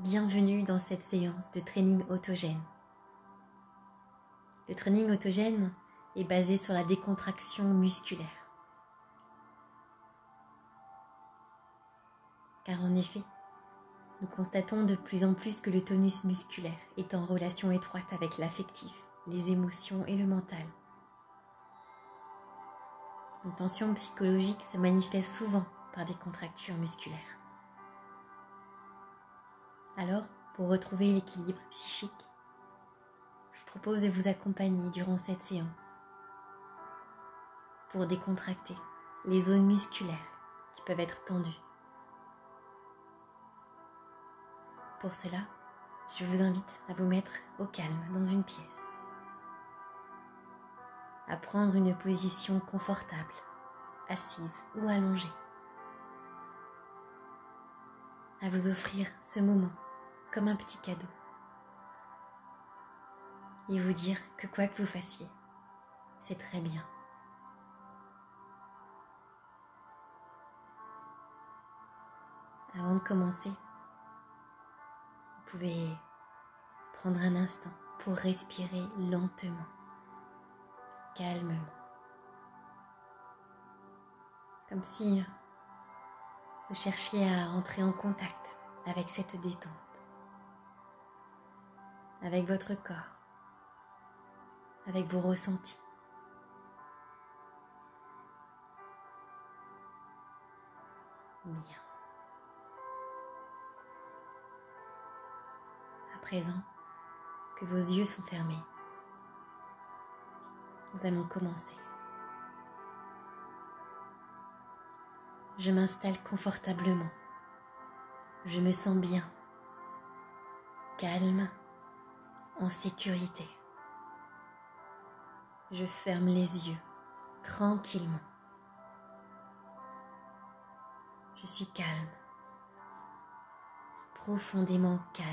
Bienvenue dans cette séance de training autogène. Le training autogène est basé sur la décontraction musculaire. Car en effet, nous constatons de plus en plus que le tonus musculaire est en relation étroite avec l'affectif, les émotions et le mental. Une tension psychologique se manifeste souvent par des contractures musculaires. Alors, pour retrouver l'équilibre psychique, je propose de vous accompagner durant cette séance pour décontracter les zones musculaires qui peuvent être tendues. Pour cela, je vous invite à vous mettre au calme dans une pièce, à prendre une position confortable, assise ou allongée, à vous offrir ce moment comme un petit cadeau. Et vous dire que quoi que vous fassiez, c'est très bien. Avant de commencer, vous pouvez prendre un instant pour respirer lentement, calmement. Comme si vous cherchiez à entrer en contact avec cette détente avec votre corps, avec vos ressentis. Bien. À présent que vos yeux sont fermés, nous allons commencer. Je m'installe confortablement. Je me sens bien, calme en sécurité. Je ferme les yeux tranquillement. Je suis calme, profondément calme.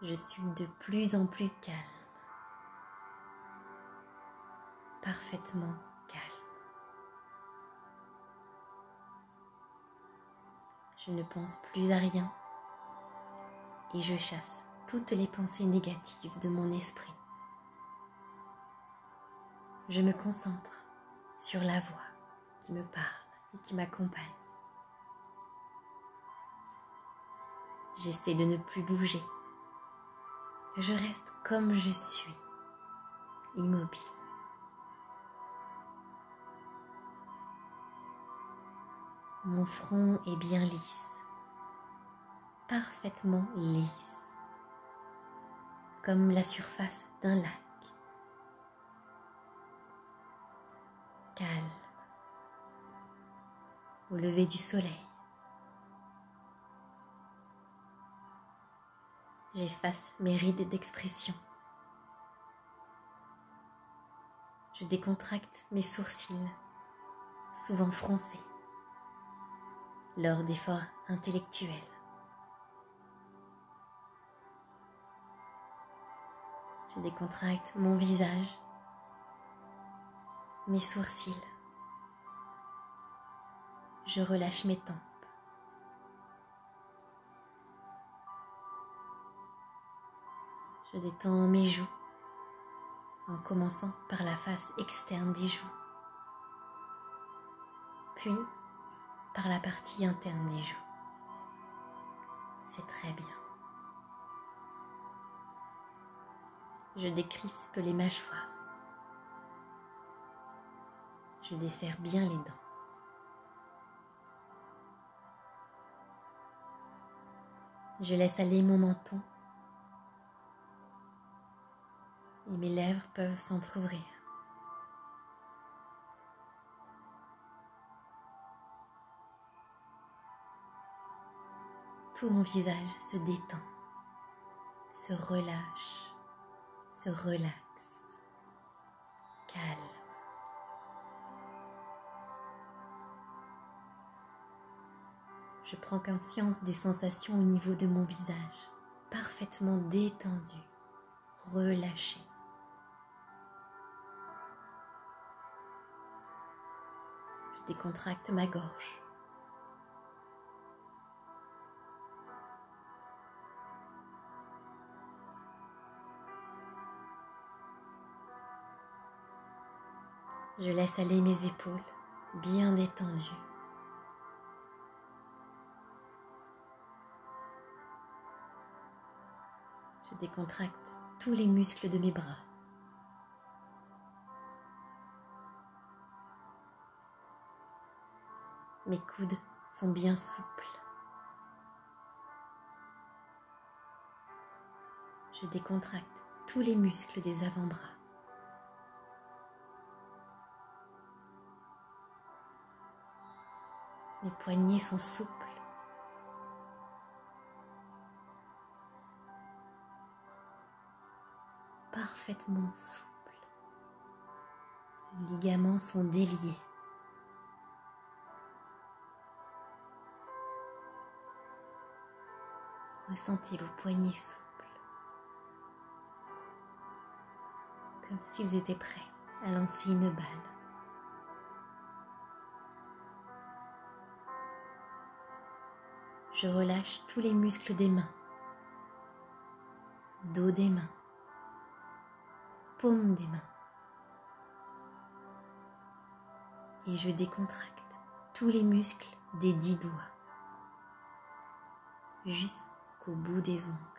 Je suis de plus en plus calme, parfaitement calme. Je ne pense plus à rien et je chasse toutes les pensées négatives de mon esprit. Je me concentre sur la voix qui me parle et qui m'accompagne. J'essaie de ne plus bouger. Je reste comme je suis, immobile. Mon front est bien lisse parfaitement lisse, comme la surface d'un lac. Calme, au lever du soleil. J'efface mes rides d'expression. Je décontracte mes sourcils, souvent froncés, lors d'efforts intellectuels. Décontracte mon visage, mes sourcils. Je relâche mes tempes. Je détends mes joues en commençant par la face externe des joues, puis par la partie interne des joues. C'est très bien. Je décrispe les mâchoires. Je desserre bien les dents. Je laisse aller mon menton et mes lèvres peuvent s'entr'ouvrir. Tout mon visage se détend, se relâche se relaxe, calme. Je prends conscience des sensations au niveau de mon visage, parfaitement détendu, relâché. Je décontracte ma gorge. Je laisse aller mes épaules bien détendues. Je décontracte tous les muscles de mes bras. Mes coudes sont bien souples. Je décontracte tous les muscles des avant-bras. Mes poignets sont souples. Parfaitement souples. Les ligaments sont déliés. Ressentez vos poignets souples. Comme s'ils étaient prêts à lancer une balle. Je relâche tous les muscles des mains, dos des mains, paume des mains. Et je décontracte tous les muscles des dix doigts, jusqu'au bout des ongles.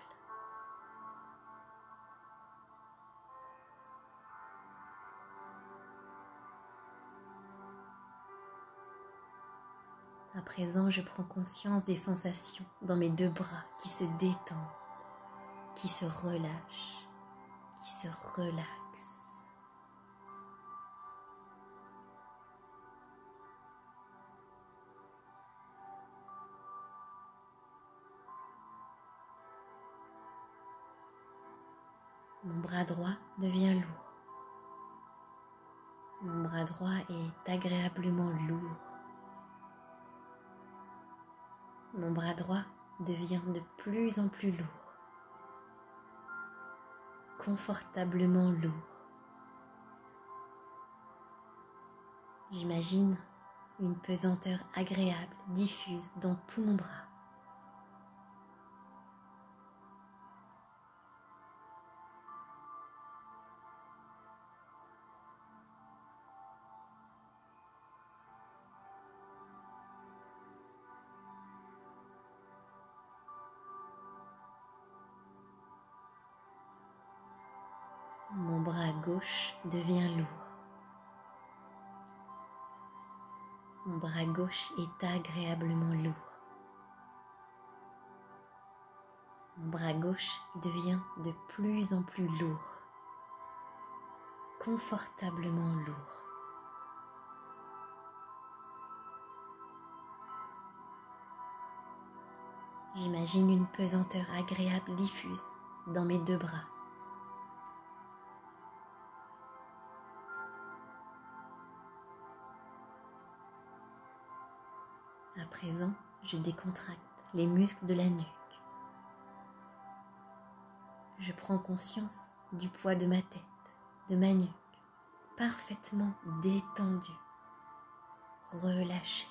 À présent, je prends conscience des sensations dans mes deux bras qui se détendent, qui se relâchent, qui se relaxent. Mon bras droit devient lourd. Mon bras droit est agréablement lourd. Mon bras droit devient de plus en plus lourd, confortablement lourd. J'imagine une pesanteur agréable diffuse dans tout mon bras. Gauche devient lourd. Mon bras gauche est agréablement lourd. Mon bras gauche devient de plus en plus lourd, confortablement lourd. J'imagine une pesanteur agréable diffuse dans mes deux bras. À présent, je décontracte les muscles de la nuque. Je prends conscience du poids de ma tête, de ma nuque, parfaitement détendue, relâchée.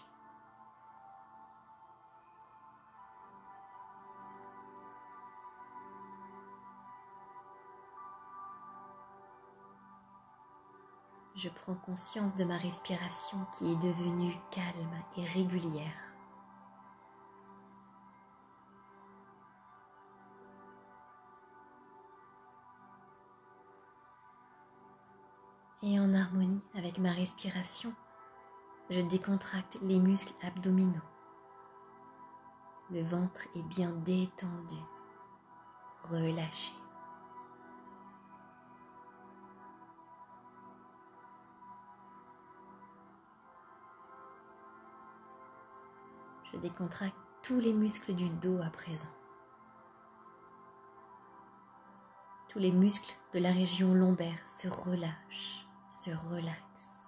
je prends conscience de ma respiration qui est devenue calme et régulière. Et en harmonie avec ma respiration, je décontracte les muscles abdominaux. Le ventre est bien détendu, relâché. Je décontracte tous les muscles du dos à présent. Tous les muscles de la région lombaire se relâchent, se relaxent.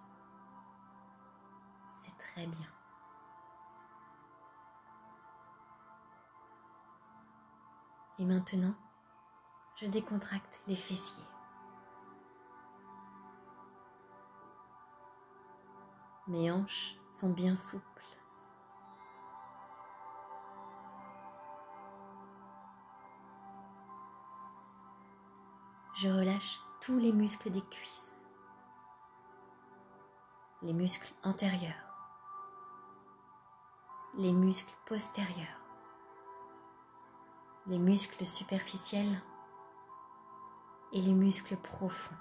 C'est très bien. Et maintenant, je décontracte les fessiers. Mes hanches sont bien souples. je relâche tous les muscles des cuisses. Les muscles antérieurs, les muscles postérieurs, les muscles superficiels et les muscles profonds.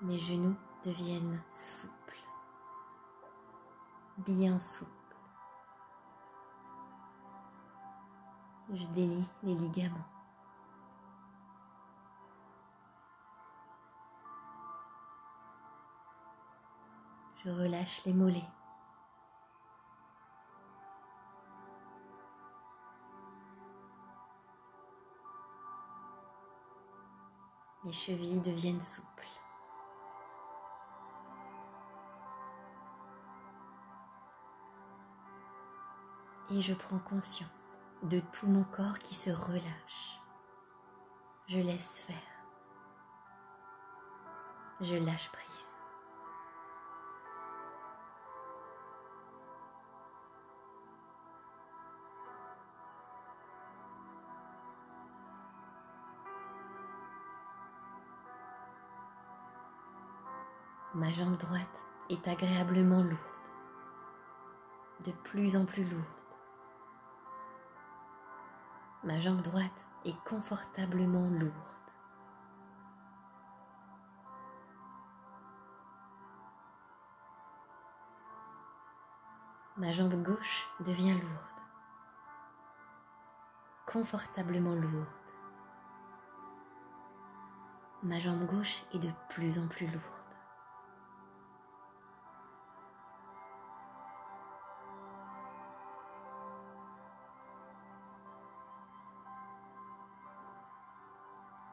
Mes genoux deviennent souples, bien souples. Je délie les ligaments. Je relâche les mollets. Mes chevilles deviennent souples. Et je prends conscience de tout mon corps qui se relâche. Je laisse faire. Je lâche prise. Ma jambe droite est agréablement lourde, de plus en plus lourde. Ma jambe droite est confortablement lourde. Ma jambe gauche devient lourde, confortablement lourde. Ma jambe gauche est de plus en plus lourde.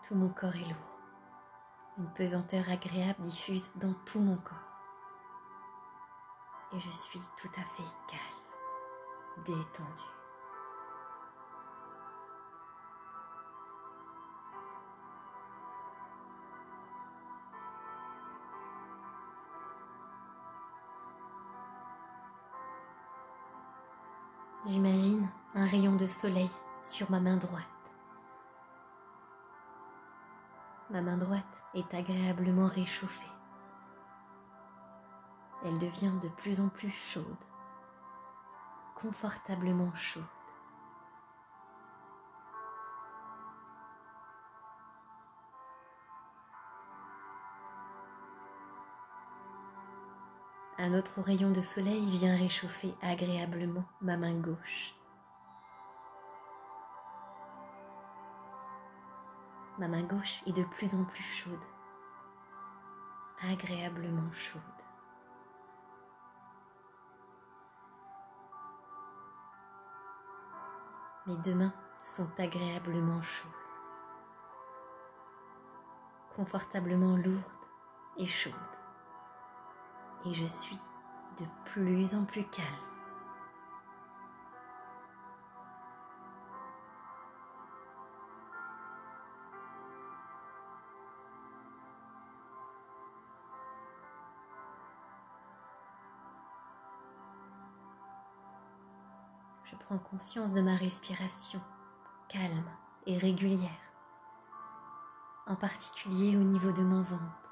Tout mon corps est lourd. Une pesanteur agréable diffuse dans tout mon corps. Et je suis tout à fait calme, détendue. J'imagine un rayon de soleil sur ma main droite. Ma main droite est agréablement réchauffée. Elle devient de plus en plus chaude, confortablement chaude. Un autre rayon de soleil vient réchauffer agréablement ma main gauche. Ma main gauche est de plus en plus chaude, agréablement chaude. Mes deux mains sont agréablement chaudes, confortablement lourdes et chaudes. Et je suis de plus en plus calme. Conscience de ma respiration calme et régulière, en particulier au niveau de mon ventre.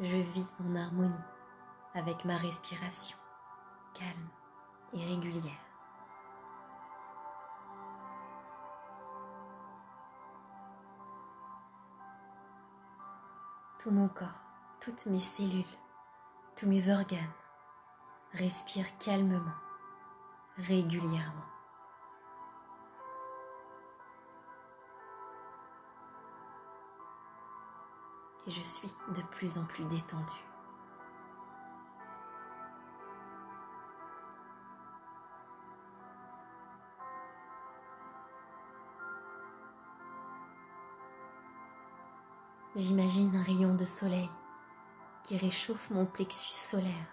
Je vis en harmonie avec ma respiration calme et régulière. Tout mon corps, toutes mes cellules tous mes organes respirent calmement, régulièrement. Et je suis de plus en plus détendue. J'imagine un rayon de soleil réchauffe mon plexus solaire.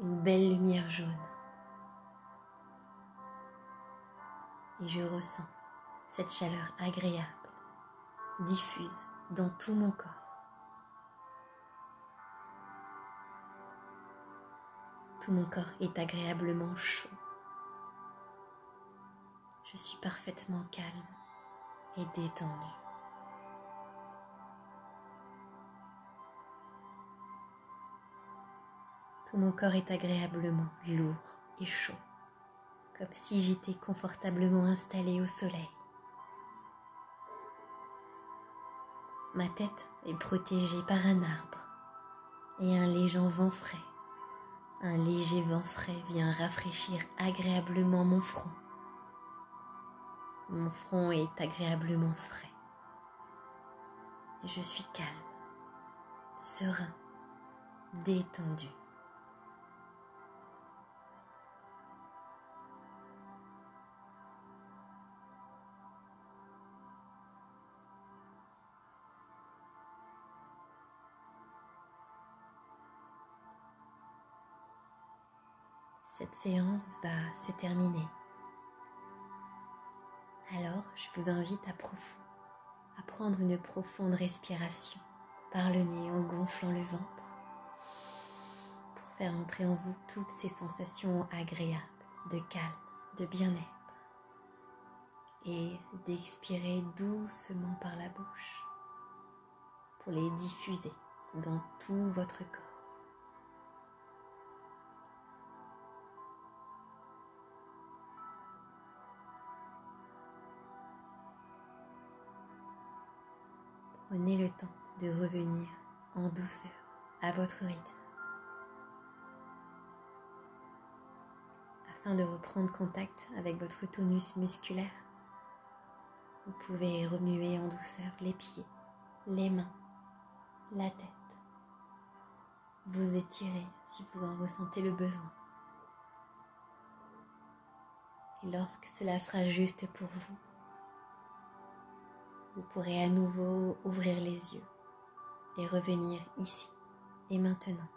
Une belle lumière jaune. Et je ressens cette chaleur agréable, diffuse dans tout mon corps. Tout mon corps est agréablement chaud. Je suis parfaitement calme et détendue. Tout mon corps est agréablement lourd et chaud, comme si j'étais confortablement installée au soleil. Ma tête est protégée par un arbre et un léger vent frais. Un léger vent frais vient rafraîchir agréablement mon front. Mon front est agréablement frais. Je suis calme, serein, détendu. Cette séance va se terminer. Alors, je vous invite à, à prendre une profonde respiration par le nez en gonflant le ventre pour faire entrer en vous toutes ces sensations agréables de calme, de bien-être et d'expirer doucement par la bouche pour les diffuser dans tout votre corps. Prenez le temps de revenir en douceur à votre rythme afin de reprendre contact avec votre tonus musculaire. Vous pouvez remuer en douceur les pieds, les mains, la tête. Vous étirez si vous en ressentez le besoin. Et lorsque cela sera juste pour vous, vous pourrez à nouveau ouvrir les yeux et revenir ici et maintenant.